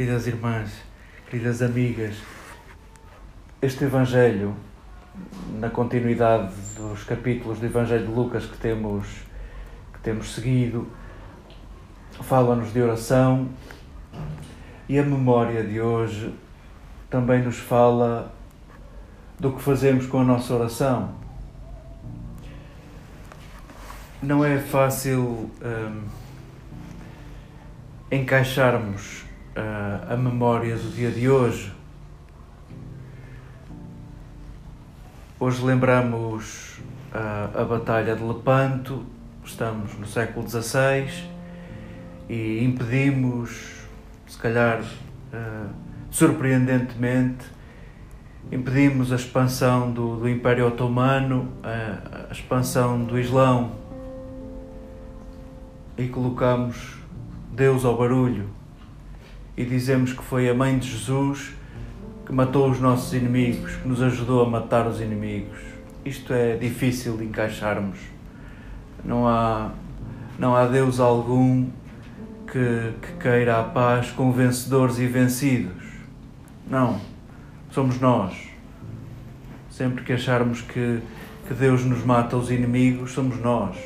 queridas irmãs, queridas amigas, este Evangelho, na continuidade dos capítulos do Evangelho de Lucas que temos, que temos seguido, fala-nos de oração e a memória de hoje também nos fala do que fazemos com a nossa oração. Não é fácil hum, encaixarmos uh, a memória do dia de hoje. Hoje lembramos uh, a Batalha de Lepanto, estamos no século XVI e impedimos, se calhar uh, surpreendentemente, impedimos a expansão do, do Império Otomano, a, a expansão do Islão. E colocamos Deus ao barulho e dizemos que foi a mãe de Jesus que matou os nossos inimigos, que nos ajudou a matar os inimigos. Isto é difícil de encaixarmos. Não há, não há Deus algum que, que queira a paz com vencedores e vencidos. Não. Somos nós. Sempre que acharmos que, que Deus nos mata os inimigos, somos nós.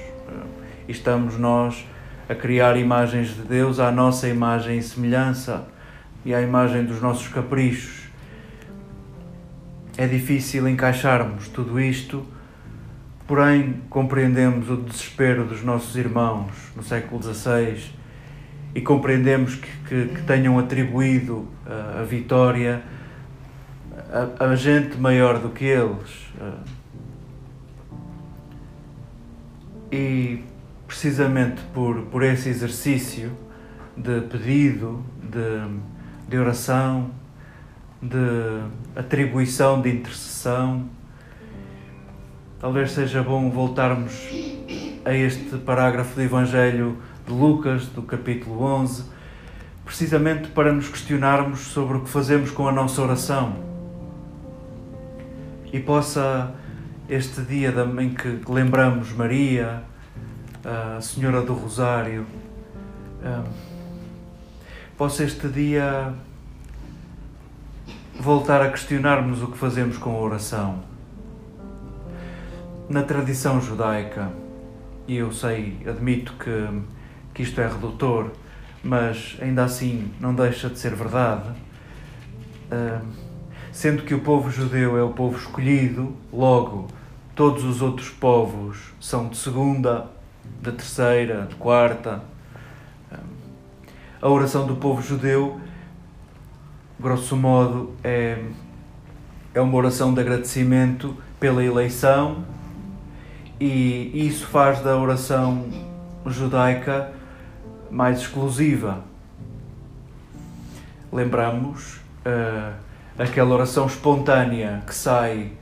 E estamos nós a criar imagens de Deus à nossa imagem e semelhança e à imagem dos nossos caprichos. É difícil encaixarmos tudo isto, porém compreendemos o desespero dos nossos irmãos no século XVI e compreendemos que, que, que tenham atribuído a, a vitória a, a, gente maior do que eles. E precisamente por, por esse exercício de pedido, de, de oração, de atribuição, de intercessão, talvez seja bom voltarmos a este parágrafo do Evangelho de Lucas, do capítulo 11, precisamente para nos questionarmos sobre o que fazemos com a nossa oração. E possa este dia em que lembramos Maria, a Senhora do Rosário, possa este dia voltar a questionarmos o que fazemos com a oração. Na tradição judaica, e eu sei, admito que, que isto é redutor, mas ainda assim não deixa de ser verdade, sendo que o povo judeu é o povo escolhido, logo todos os outros povos são de segunda, de terceira, de quarta. A oração do povo judeu, grosso modo, é, é uma oração de agradecimento pela eleição e isso faz da oração judaica mais exclusiva. Lembramos uh, aquela oração espontânea que sai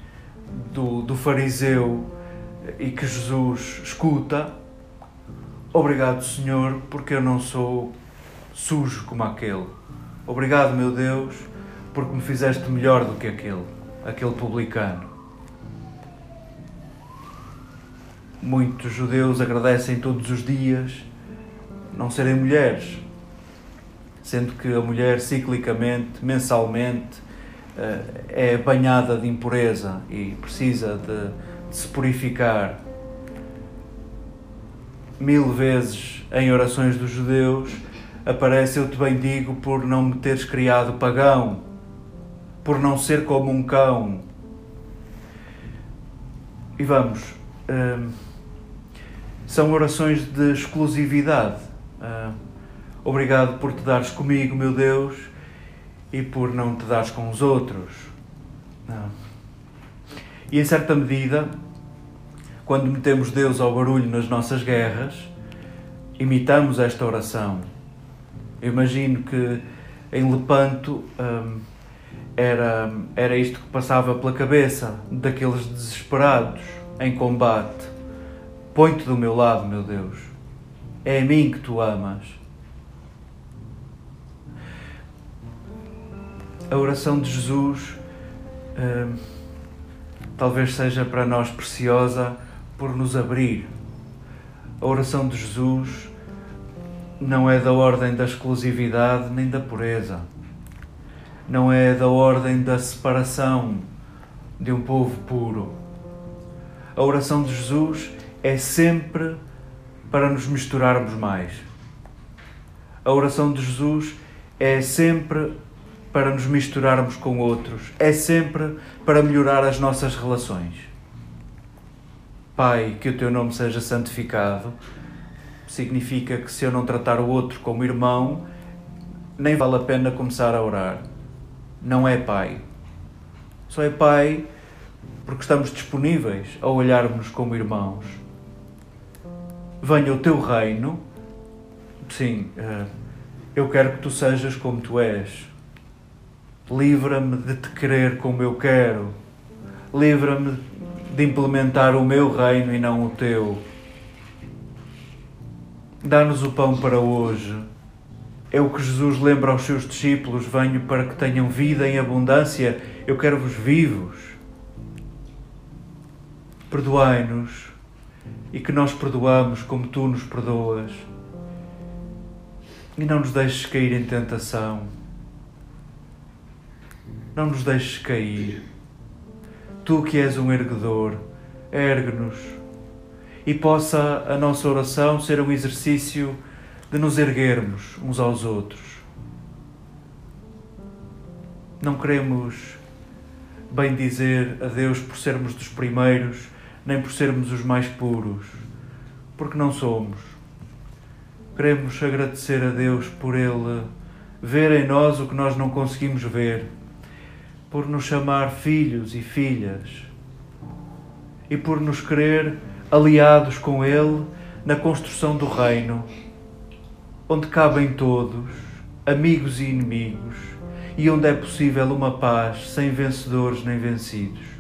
do, do fariseu e que Jesus escuta. Obrigado, Senhor, porque eu não sou sujo como aquele. Obrigado, meu Deus, porque me fizeste melhor do que aquele, aquele publicano. Muitos judeus agradecem todos os dias não serem mulheres, sendo que a mulher ciclicamente, mensalmente, eh, é banhada de impureza e precisa de, de se purificar. Mil vezes em orações dos judeus aparece eu te bendigo por não me teres criado pagão, por não ser como um cão. E vamos, hum, são orações de exclusividade. Hum, obrigado por te dares comigo, meu Deus, e por não te dares com os outros. E em certa medida, quando metemos Deus ao barulho nas nossas guerras, imitamos esta oração eu imagino que em Lepanto hum, era, era isto que passava pela cabeça daqueles desesperados em combate. Põe-te do meu lado, meu Deus. É a mim que tu amas. A oração de Jesus hum, talvez seja para nós preciosa por nos abrir. A oração de Jesus não é da ordem da exclusividade nem da pureza. não é da ordem da separação de um povo puro. A oração de Jesus é sempre para nos misturarmos mais. A oração de Jesus é sempre para nos misturarmos com outros, é sempre para melhorar as nossas relações. Pai, que o teu nome seja santificado, significa que se eu não tratar o outro como irmão, nem vale a pena começar a orar. Não é Pai. Só é Pai porque estamos disponíveis a olharmos como irmãos. Venha o teu reino. Sim, eh, eu quero que tu sejas como tu és. Livra-me de te querer como eu quero. Livra-me de implementar o meu reino e não o teu. Dá-nos o pão para hoje. É o que Jesus lembra aos seus discípulos: venho para que tenham vida em abundância. Eu quero-vos vivos. Perdoai-nos e que nós perdoamos como tu nos perdoas. E não nos deixes cair em tentação. Não nos deixes cair. Tu que és um erguedor, ergue-nos e possa a nossa oração ser um exercício de nos erguermos uns aos outros. Não queremos bem dizer a Deus por sermos dos primeiros, nem por sermos os mais puros, porque não somos. Queremos agradecer a Deus por Ele ver em nós o que nós não conseguimos ver, por nos chamar filhos e filhas e por nos querer aliados com Ele na construção do reino onde cabem todos, amigos e inimigos, e onde é possível uma paz sem vencedores nem vencidos.